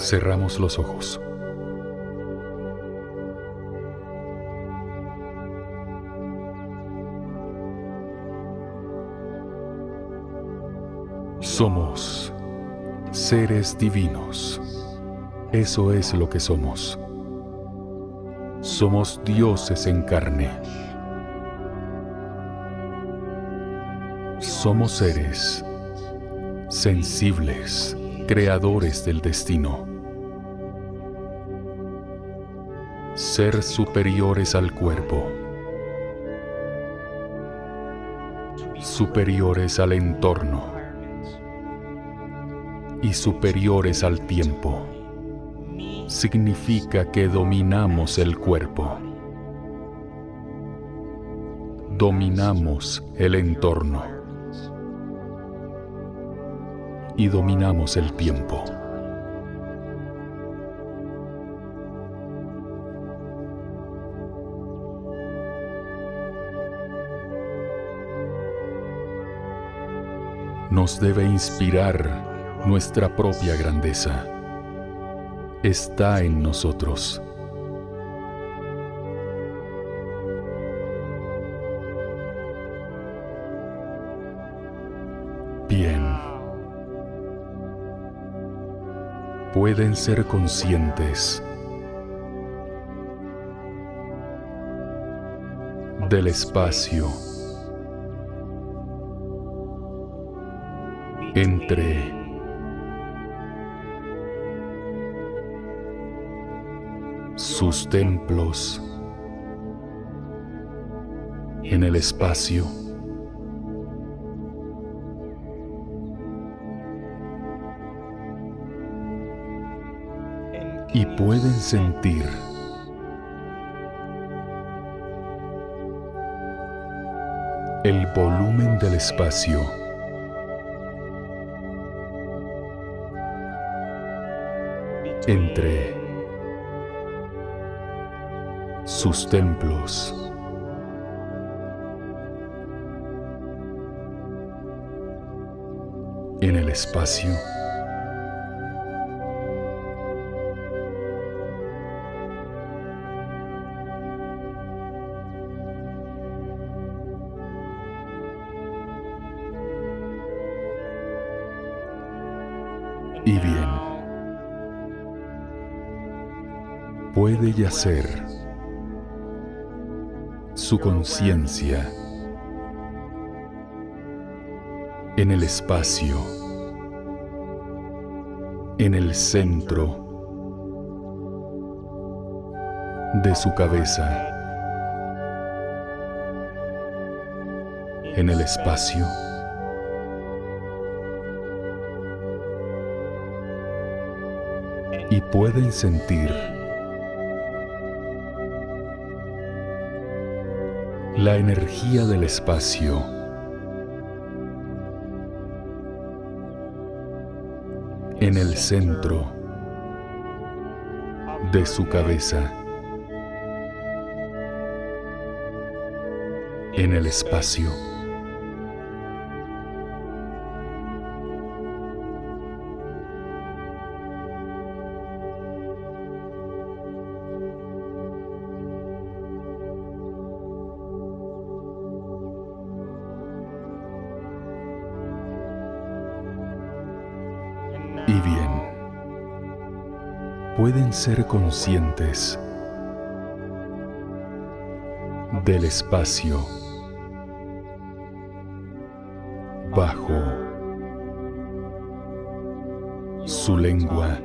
Cerramos los ojos. Somos seres divinos. Eso es lo que somos. Somos dioses en carne. Somos seres sensibles, creadores del destino. Ser superiores al cuerpo. Superiores al entorno. Y superiores al tiempo. Significa que dominamos el cuerpo. Dominamos el entorno y dominamos el tiempo. Nos debe inspirar nuestra propia grandeza. Está en nosotros. pueden ser conscientes del espacio entre sus templos en el espacio y pueden sentir el volumen del espacio. Entre sus templos. En el espacio. y bien. Puede yacer su conciencia en el espacio, en el centro de su cabeza, en el espacio. Y pueden sentir la energía del espacio. en el centro de su cabeza, en el espacio. Ser conscientes del espacio bajo su lengua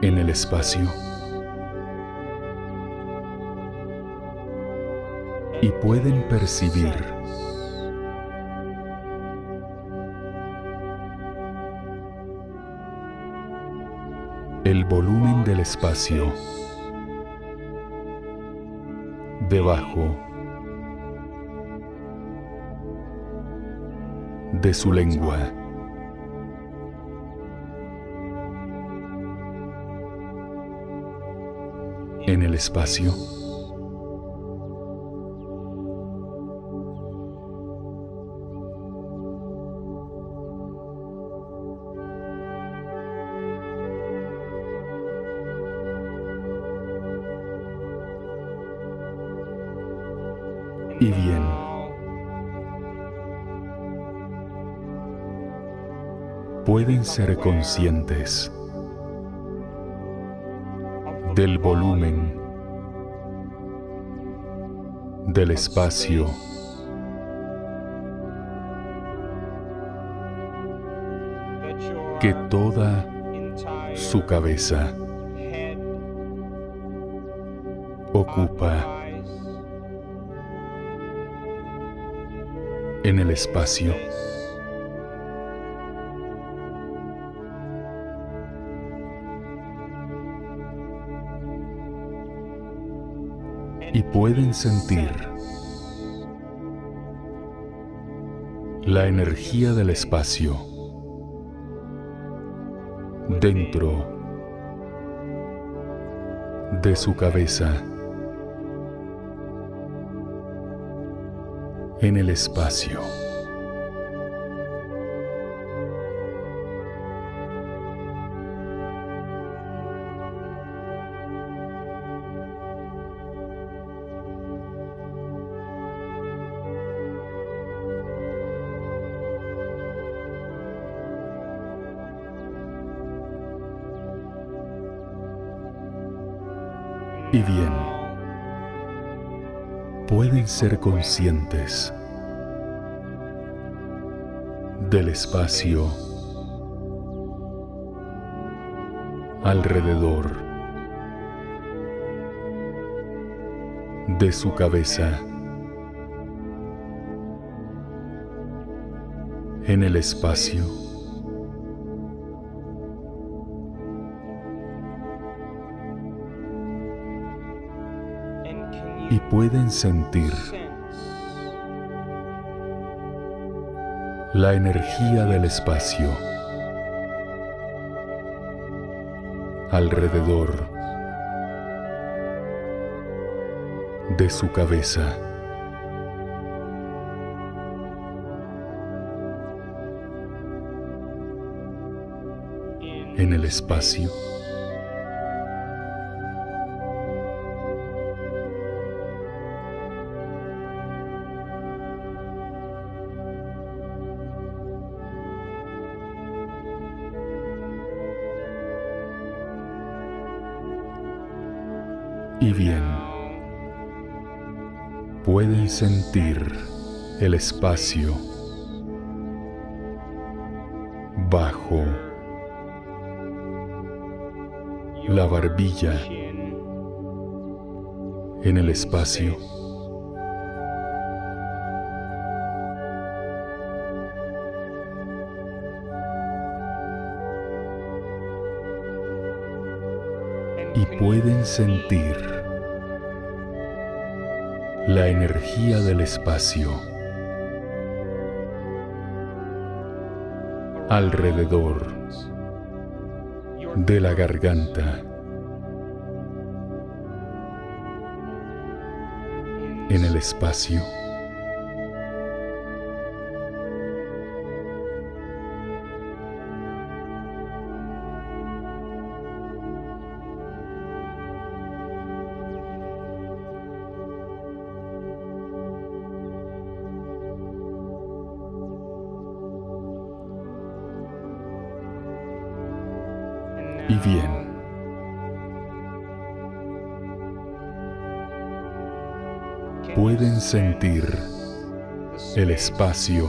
en el espacio. Y pueden percibir el volumen del espacio debajo de su lengua. En el espacio. Pueden ser conscientes del volumen, del espacio, que toda su cabeza ocupa en el espacio. Y pueden sentir la energía del espacio dentro de su cabeza. en el espacio. Pueden ser conscientes del espacio alrededor de su cabeza en el espacio y pueden sentir la energía del espacio alrededor de su cabeza. En el espacio. Sentir el espacio bajo la barbilla en el espacio. y pueden sentir la energía del espacio alrededor de la garganta en el espacio. Sentir el espacio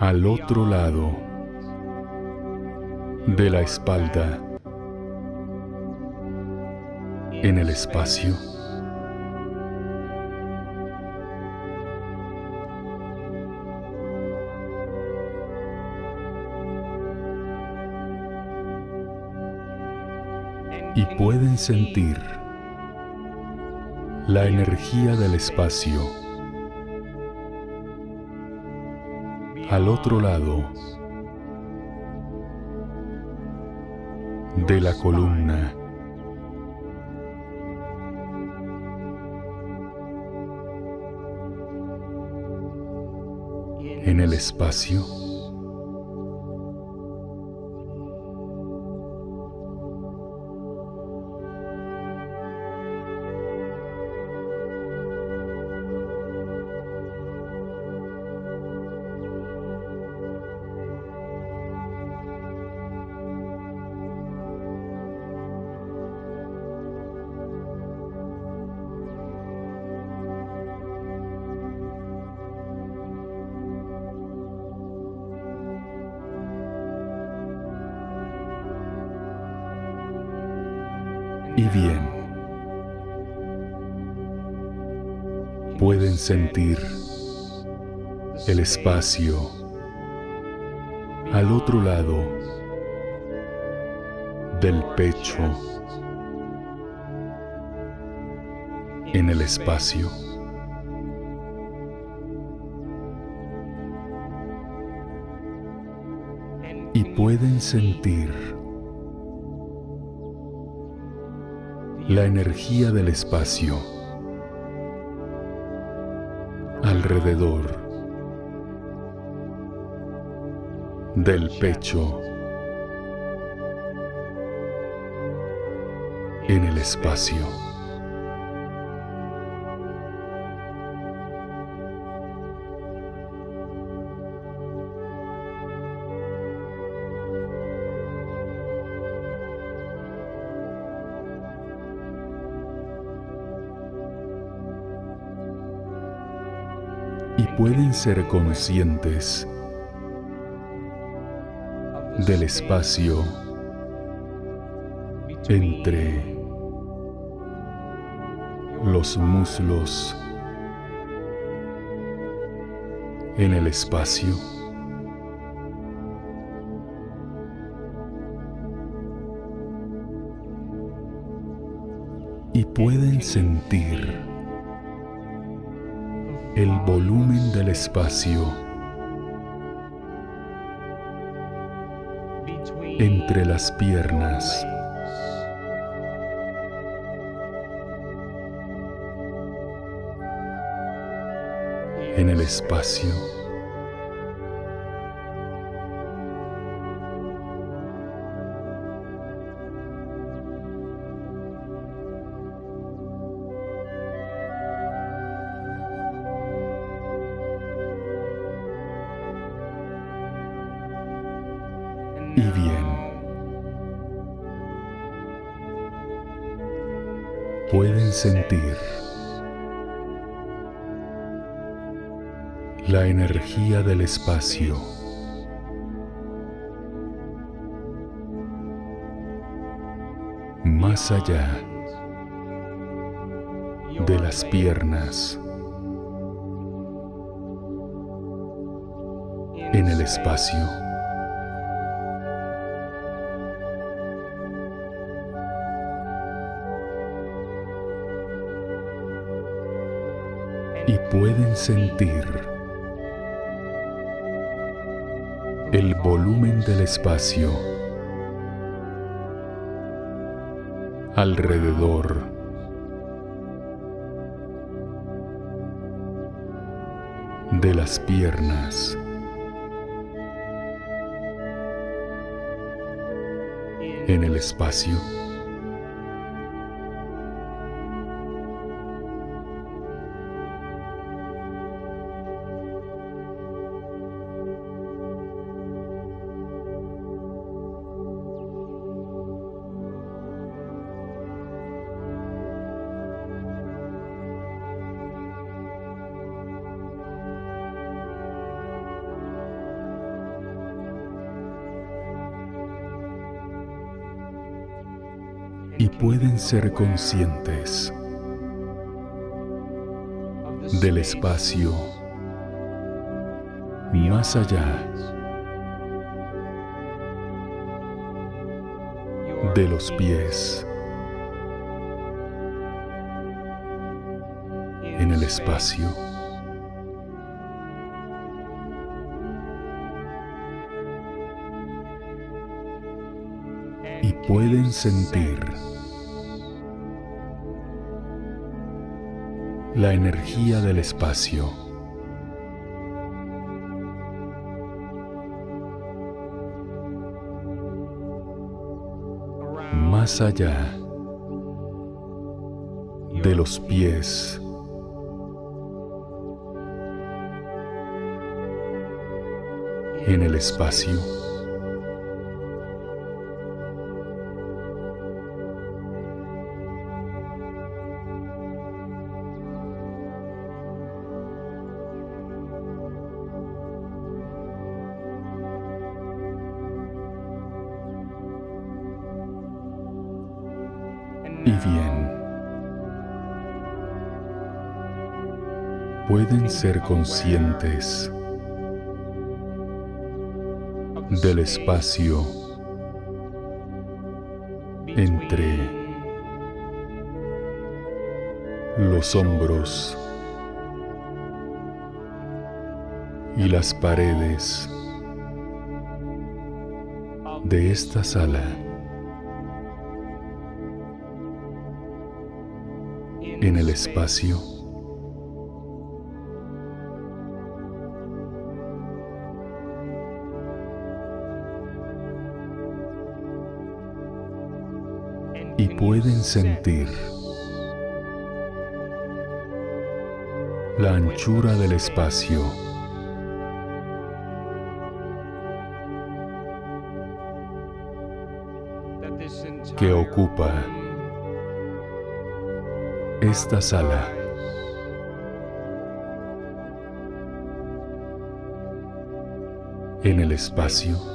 al otro lado de la espalda en el espacio. y pueden sentir la energía del espacio al otro lado de la columna. En el espacio. Y bien. Pueden sentir el espacio al otro lado del pecho en el espacio. Y pueden sentir la energía del espacio alrededor del pecho en el espacio. Y pueden ser conscientes del espacio entre los muslos en el espacio. Y pueden sentir el volumen del espacio entre las piernas. En el espacio. Del espacio. Más allá de las piernas. En el espacio. y pueden sentir volumen del espacio alrededor de las piernas. en el espacio. Pueden ser conscientes del espacio más allá de los pies en el espacio. y pueden sentir la energía del espacio. Más allá de los pies. En el espacio. Ser conscientes del espacio entre los hombros y las paredes de esta sala. En el espacio. Pueden sentir la anchura del espacio. que ocupa esta sala. En el espacio.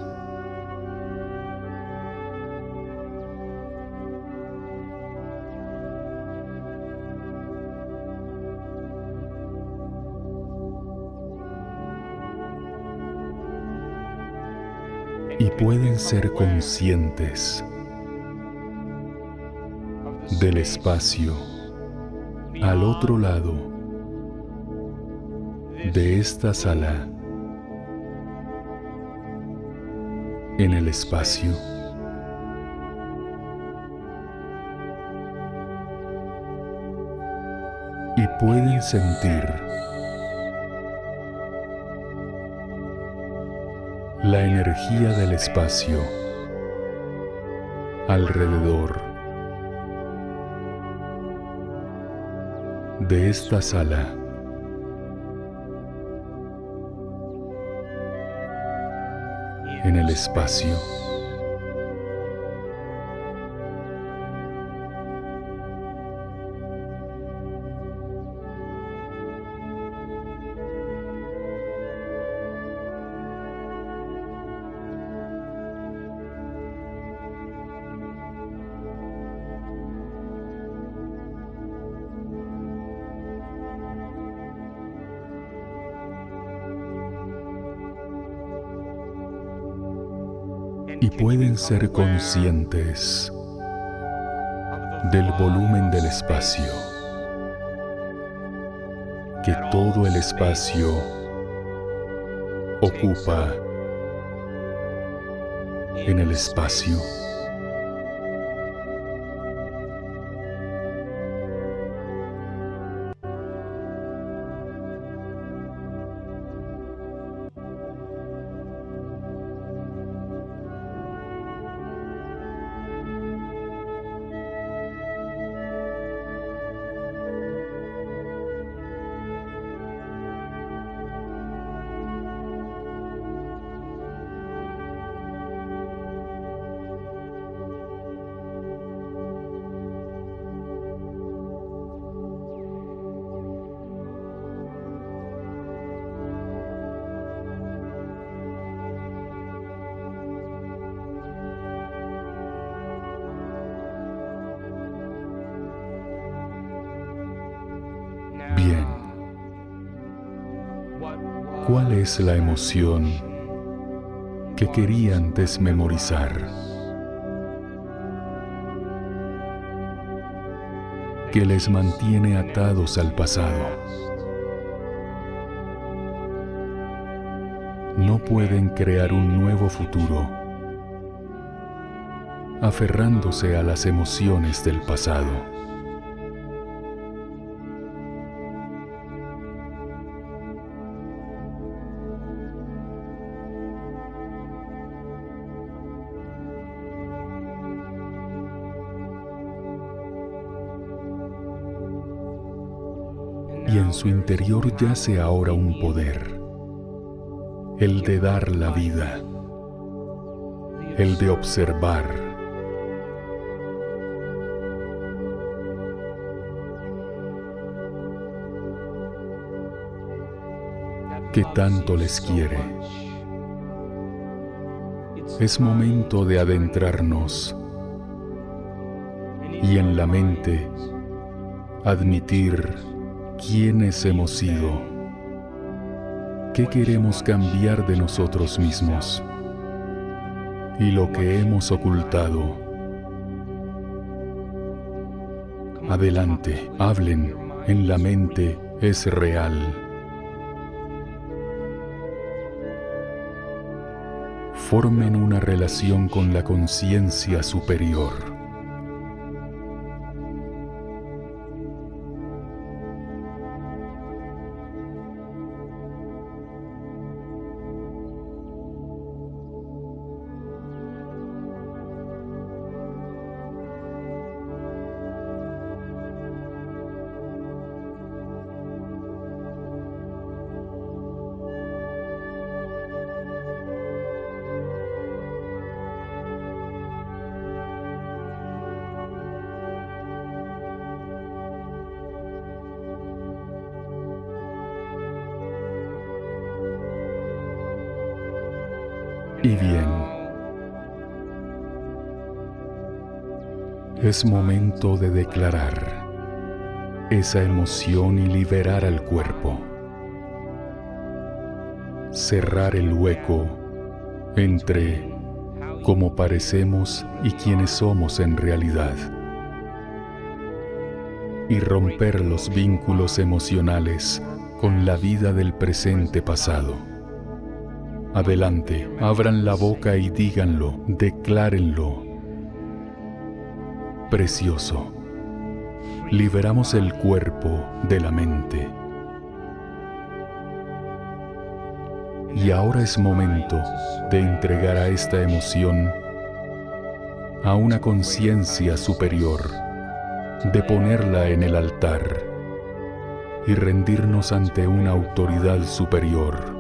Pueden ser conscientes del espacio al otro lado de esta sala en el espacio. Y pueden sentir la energía del espacio alrededor de esta sala. En el espacio. Ser conscientes del volumen del espacio, que todo el espacio ocupa en el espacio. ¿Cuál es la emoción que querían desmemorizar? Que les mantiene atados al pasado. No pueden crear un nuevo futuro aferrándose a las emociones del pasado. Su interior yace ahora un poder, el de dar la vida, el de observar. que tanto les quiere. Es momento de adentrarnos y en la mente admitir quiénes hemos sido, qué queremos cambiar de nosotros mismos y lo que hemos ocultado. Adelante, hablen, en la mente es real. Formen una relación con la conciencia superior. Es momento de declarar esa emoción y liberar al cuerpo. Cerrar el hueco entre cómo parecemos y quiénes somos en realidad. Y romper los vínculos emocionales con la vida del presente pasado. Adelante, abran la boca y díganlo, declárenlo. Precioso. Liberamos el cuerpo de la mente. Y ahora es momento de entregar a esta emoción a una conciencia superior, de ponerla en el altar y rendirnos ante una autoridad superior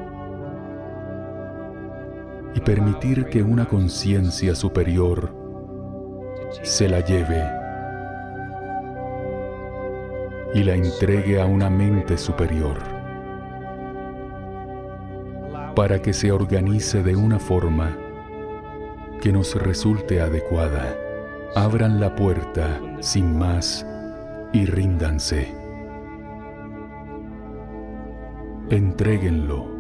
y permitir que una conciencia superior se la lleve y la entregue a una mente superior para que se organice de una forma que nos resulte adecuada. Abran la puerta sin más y ríndanse. Entréguenlo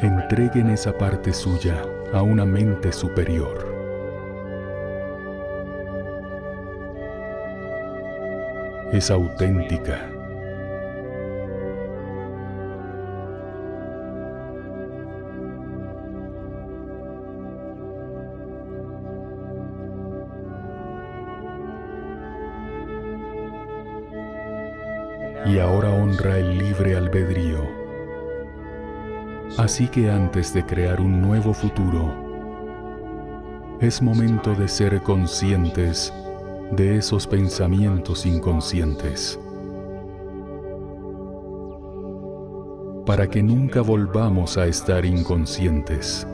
entreguen esa parte suya a una mente superior. Es auténtica. Y ahora honra el libre albedrío Así que antes de crear un nuevo futuro, es momento de ser conscientes de esos pensamientos inconscientes. Para que nunca volvamos a estar inconscientes.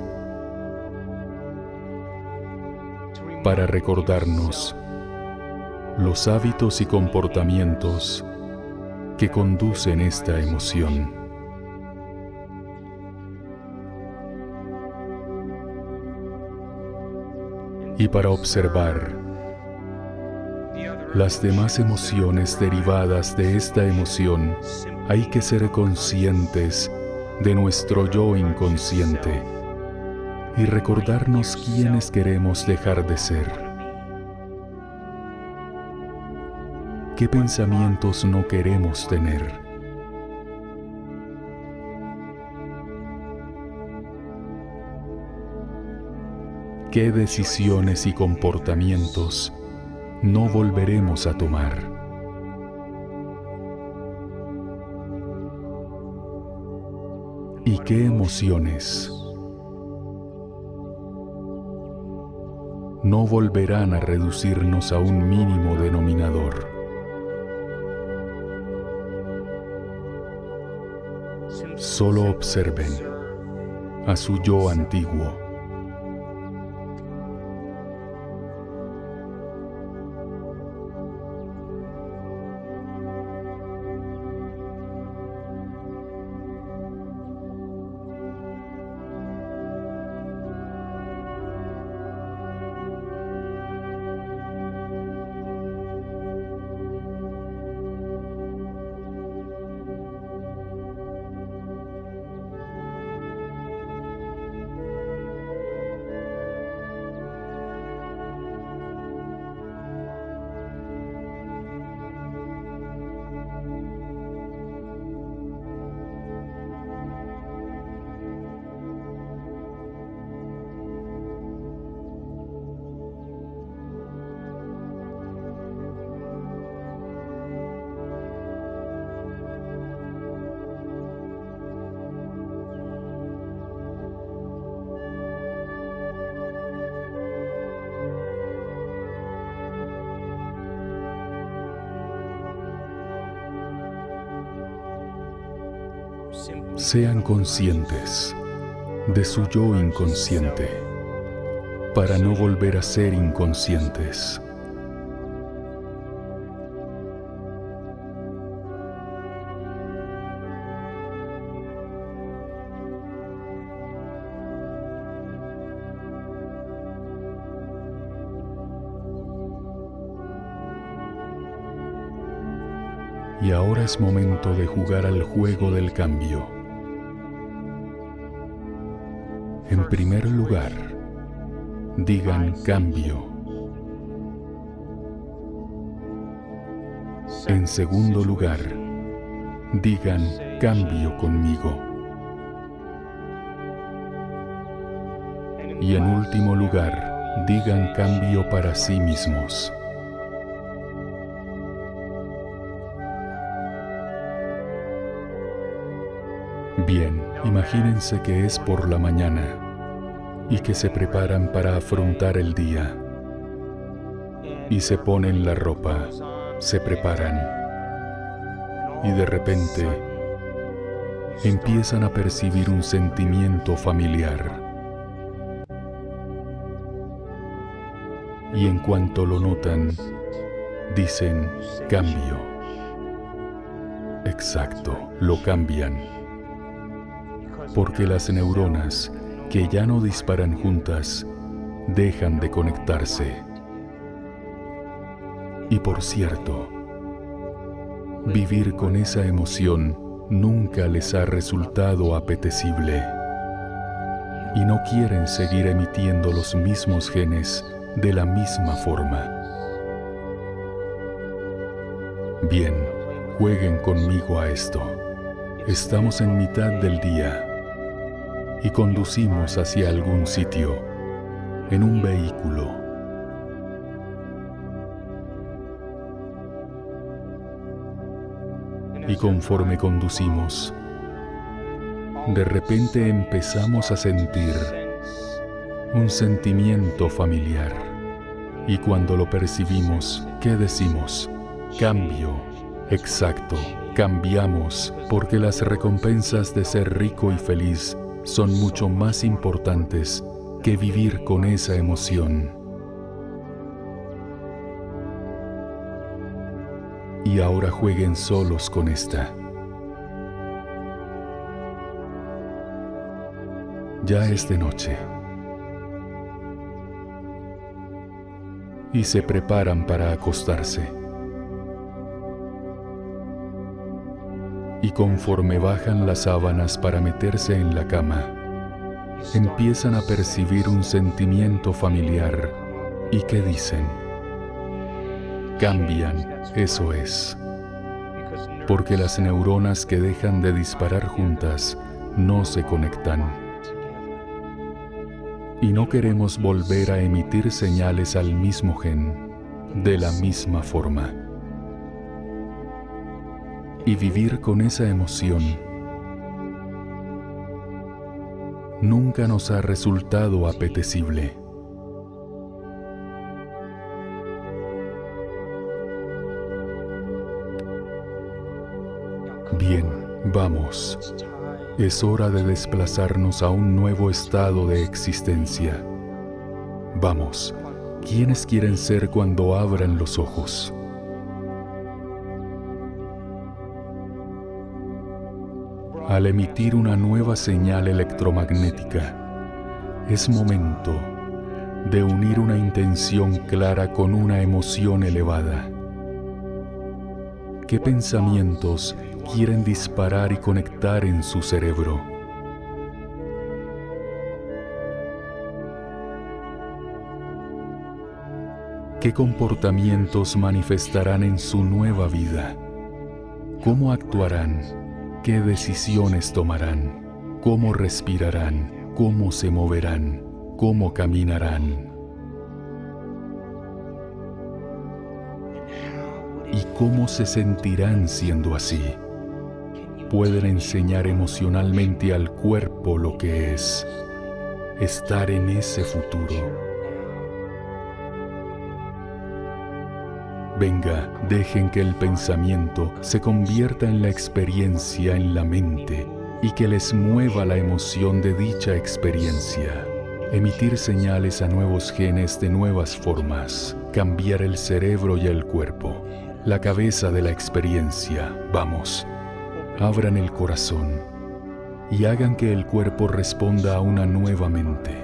Para recordarnos los hábitos y comportamientos que conducen esta emoción. Y para observar las demás emociones derivadas de esta emoción, hay que ser conscientes de nuestro yo inconsciente y recordarnos quiénes queremos dejar de ser. ¿Qué pensamientos no queremos tener? Qué decisiones y comportamientos no volveremos a tomar. ¿Y qué emociones no volverán a reducirnos a un mínimo denominador? Solo observen a su yo antiguo sean conscientes de su yo inconsciente para no volver a ser inconscientes. Y ahora es momento de jugar al juego del cambio. En primer lugar, digan cambio. En segundo lugar, digan cambio conmigo. Y en último lugar, digan cambio para sí mismos. Bien, imagínense que es por la mañana y que se preparan para afrontar el día. Y se ponen la ropa, se preparan. Y de repente empiezan a percibir un sentimiento familiar. Y en cuanto lo notan, dicen cambio. Exacto, lo cambian porque las neuronas que ya no disparan juntas dejan de conectarse. Y por cierto, vivir con esa emoción nunca les ha resultado apetecible y no quieren seguir emitiendo los mismos genes de la misma forma. Bien, jueguen conmigo a esto. Estamos en mitad del día y conducimos hacia algún sitio en un vehículo. Y conforme conducimos, de repente empezamos a sentir un sentimiento familiar. Y cuando lo percibimos, ¿qué decimos? Cambio. Exacto, cambiamos porque las recompensas de ser rico y feliz son mucho más importantes que vivir con esa emoción. Y ahora jueguen solos con esta. Ya es de noche. Y se preparan para acostarse. Y conforme bajan las sábanas para meterse en la cama, empiezan a percibir un sentimiento familiar. Y que dicen, cambian, eso es, porque las neuronas que dejan de disparar juntas no se conectan. Y no queremos volver a emitir señales al mismo gen, de la misma forma y vivir con esa emoción nunca nos ha resultado apetecible. Bien, vamos. Es hora de desplazarnos a un nuevo estado de existencia. Vamos, ¿quiénes quieren ser cuando abran los ojos? Al emitir una nueva señal electromagnética. Es momento de unir una intención clara con una emoción elevada. ¿Qué pensamientos quieren disparar y conectar en su cerebro? ¿Qué comportamientos manifestarán en su nueva vida? ¿Cómo actuarán? Qué decisiones tomarán, cómo respirarán, cómo se moverán, cómo caminarán. ¿Y cómo se sentirán siendo así? Pueden enseñar emocionalmente al cuerpo lo que es estar en ese futuro. Venga, dejen que el pensamiento se convierta en la experiencia en la mente y que les mueva la emoción de dicha experiencia. Emitir señales a nuevos genes de nuevas formas, cambiar el cerebro y el cuerpo, la cabeza de la experiencia, vamos, abran el corazón y hagan que el cuerpo responda a una nueva mente.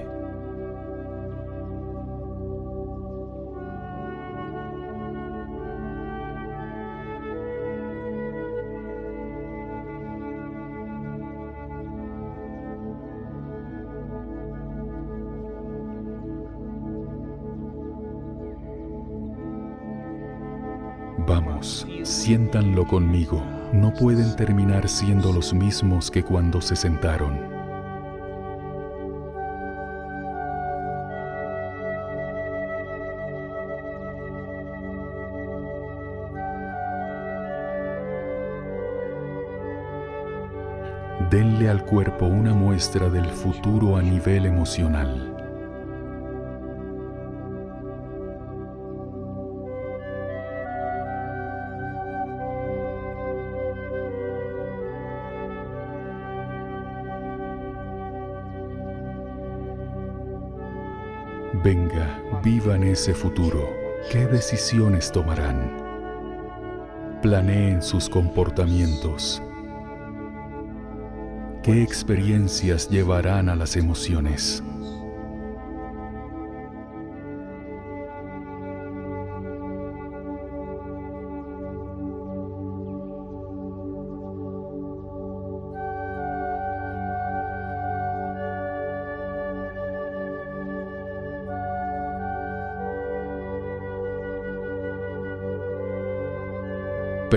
Vamos, siéntanlo conmigo. No pueden terminar siendo los mismos que cuando se sentaron. Denle al cuerpo una muestra del futuro a nivel emocional. Vivan ese futuro. ¿Qué decisiones tomarán? Planeen sus comportamientos. ¿Qué experiencias llevarán a las emociones?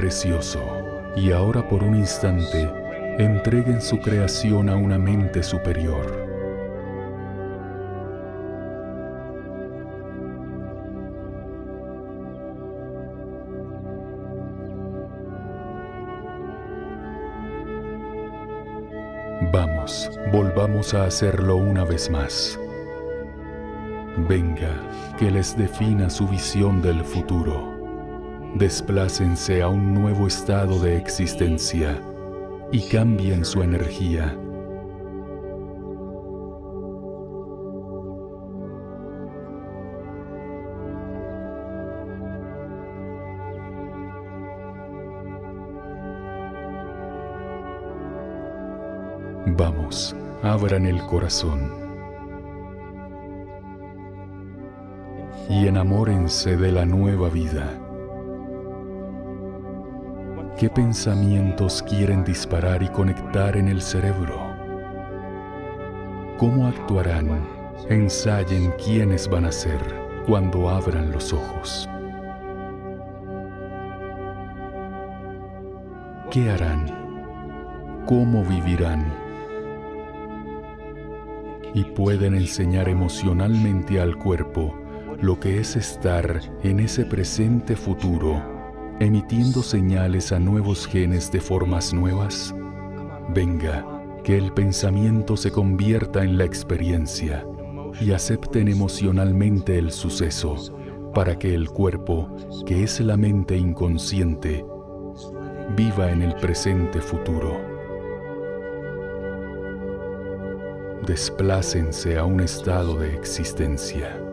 Precioso. Y ahora por un instante, entreguen su creación a una mente superior. Vamos, volvamos a hacerlo una vez más. Venga, que les defina su visión del futuro desplácense a un nuevo estado de existencia y cambien su energía. Vamos, abran el corazón y enamórense de la nueva vida. ¿Qué pensamientos quieren disparar y conectar en el cerebro? ¿Cómo actuarán? Ensayen quiénes van a ser cuando abran los ojos. ¿Qué harán? ¿Cómo vivirán? Y pueden enseñar emocionalmente al cuerpo lo que es estar en ese presente futuro emitiendo señales a nuevos genes de formas nuevas? Venga, que el pensamiento se convierta en la experiencia y acepten emocionalmente el suceso para que el cuerpo, que es la mente inconsciente, viva en el presente futuro. Desplácense a un estado de existencia.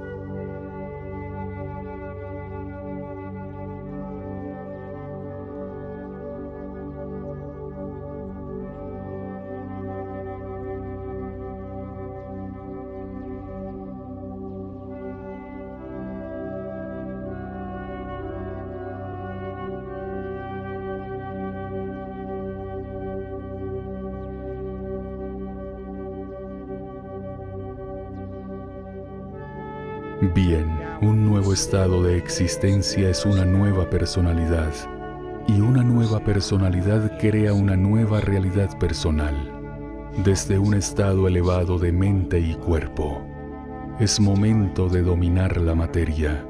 Estado de existencia es una nueva personalidad y una nueva personalidad crea una nueva realidad personal desde un estado elevado de mente y cuerpo. Es momento de dominar la materia,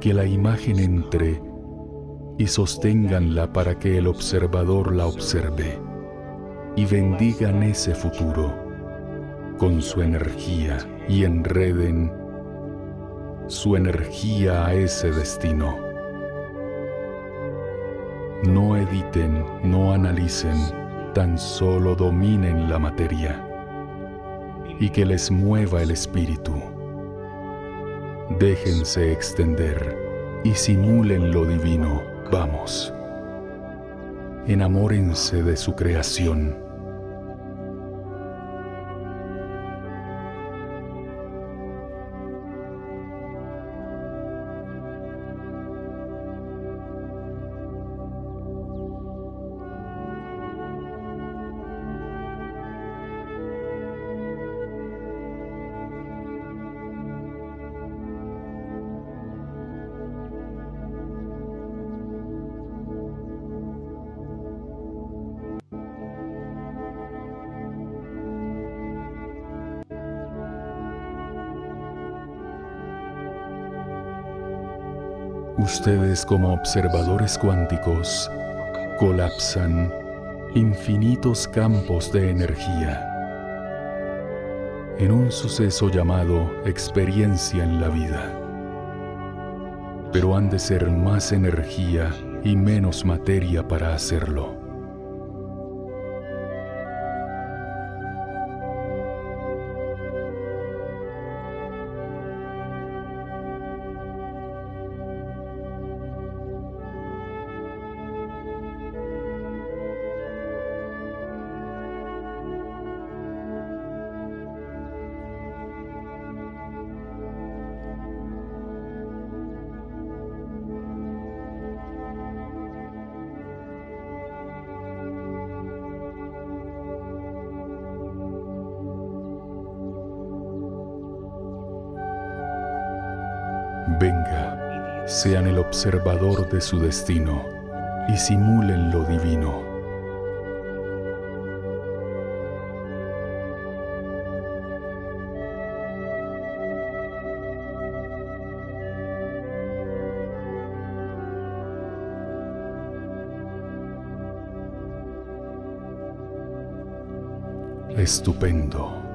que la imagen entre y sosténganla para que el observador la observe y bendigan ese futuro con su energía y enreden su energía a ese destino. No editen, no analicen, tan solo dominen la materia y que les mueva el espíritu. Déjense extender y simulen lo divino. Vamos. Enamórense de su creación ustedes como observadores cuánticos colapsan infinitos campos de energía en un suceso llamado experiencia en la vida. Pero han de ser más energía y menos materia para hacerlo. Venga, sean el observador de su destino y simulen lo divino. Estupendo.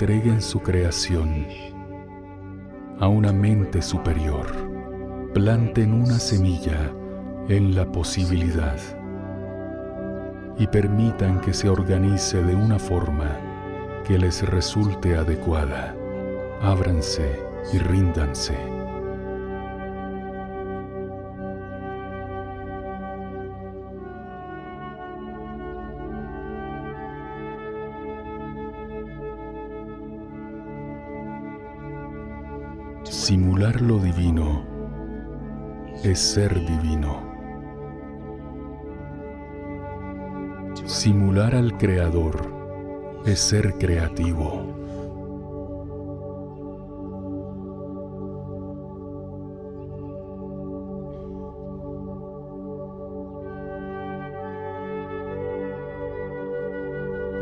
Entreguen su creación a una mente superior. Planten una semilla en la posibilidad y permitan que se organice de una forma que les resulte adecuada. Ábranse y ríndanse. Simular lo divino es ser divino. Simular al Creador es ser creativo.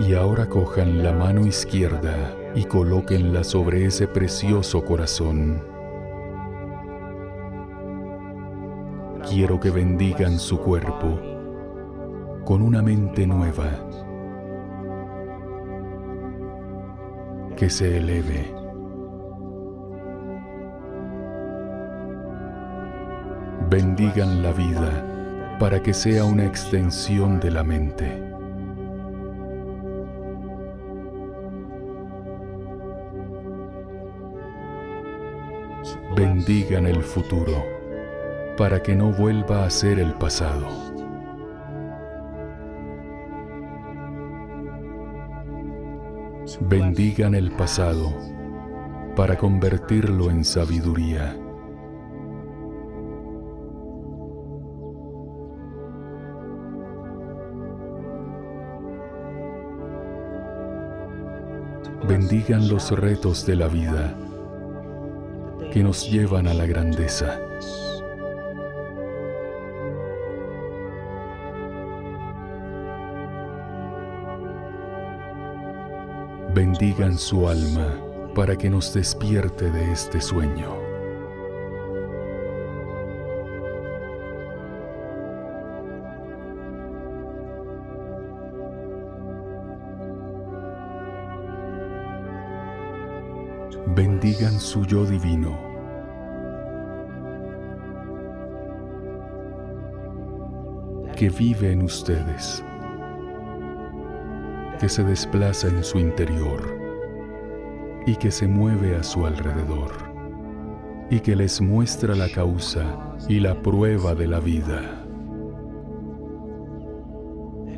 Y ahora cojan la mano izquierda y colóquenla sobre ese precioso corazón. Quiero que bendigan su cuerpo con una mente nueva que se eleve. Bendigan la vida para que sea una extensión de la mente. Bendigan el futuro para que no vuelva a ser el pasado. Bendigan el pasado para convertirlo en sabiduría. Bendigan los retos de la vida que nos llevan a la grandeza. Bendigan su alma para que nos despierte de este sueño. Bendigan su yo divino. que vive en ustedes que se desplaza en su interior y que se mueve a su alrededor y que les muestra la causa y la prueba de la vida,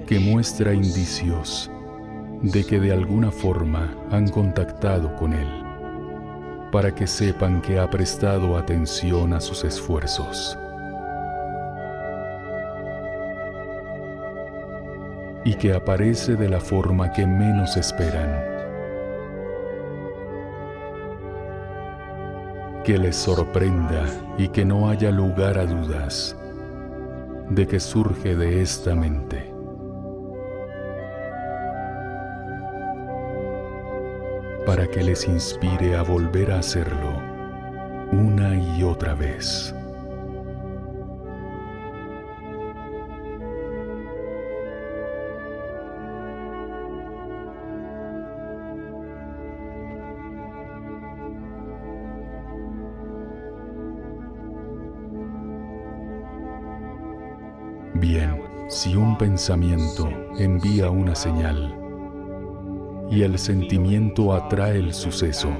que muestra indicios de que de alguna forma han contactado con Él, para que sepan que ha prestado atención a sus esfuerzos y que aparece de la forma que menos esperan. Que les sorprenda y que no haya lugar a dudas de que surge de esta mente. Para que les inspire a volver a hacerlo una y otra vez. Si un pensamiento envía una señal y el sentimiento atrae el suceso,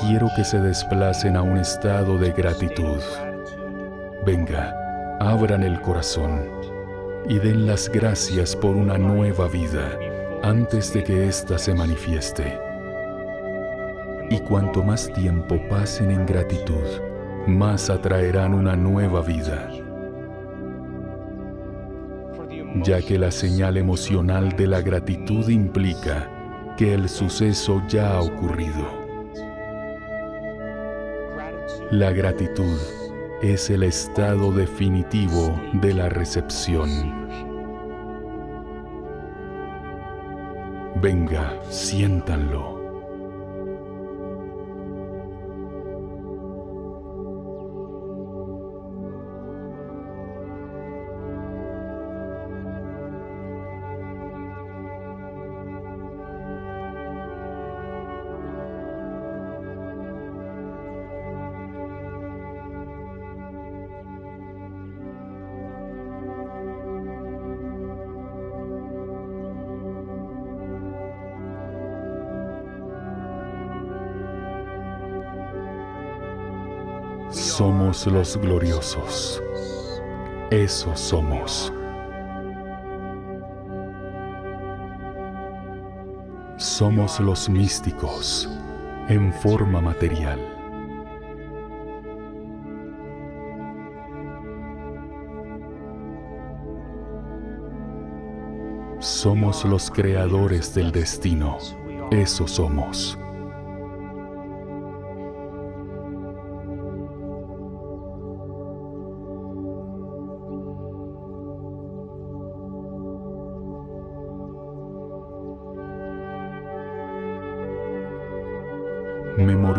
quiero que se desplacen a un estado de gratitud. Venga, abran el corazón y den las gracias por una nueva vida antes de que ésta se manifieste. Y cuanto más tiempo pasen en gratitud, más atraerán una nueva vida ya que la señal emocional de la gratitud implica que el suceso ya ha ocurrido. La gratitud es el estado definitivo de la recepción. Venga, siéntanlo. Los gloriosos. Eso somos. Somos los místicos en forma material. Somos los creadores del destino. Eso somos.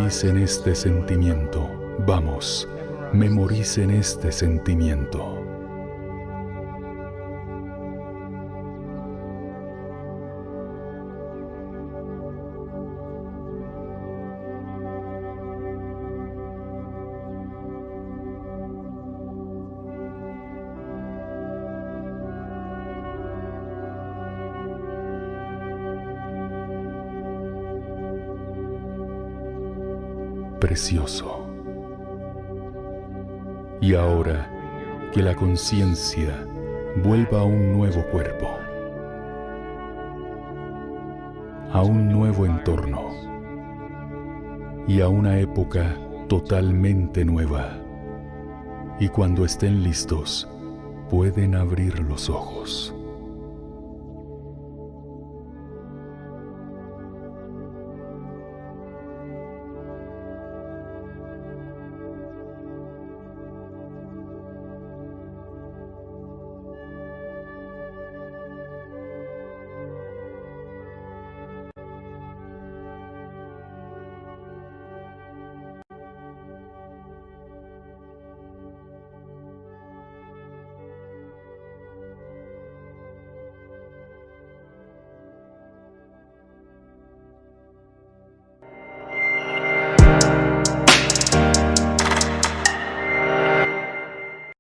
Memoricen este sentimiento. Vamos, memoricen este sentimiento. Precioso. Y ahora que la conciencia vuelva a un nuevo cuerpo, a un nuevo entorno y a una época totalmente nueva. Y cuando estén listos, pueden abrir los ojos.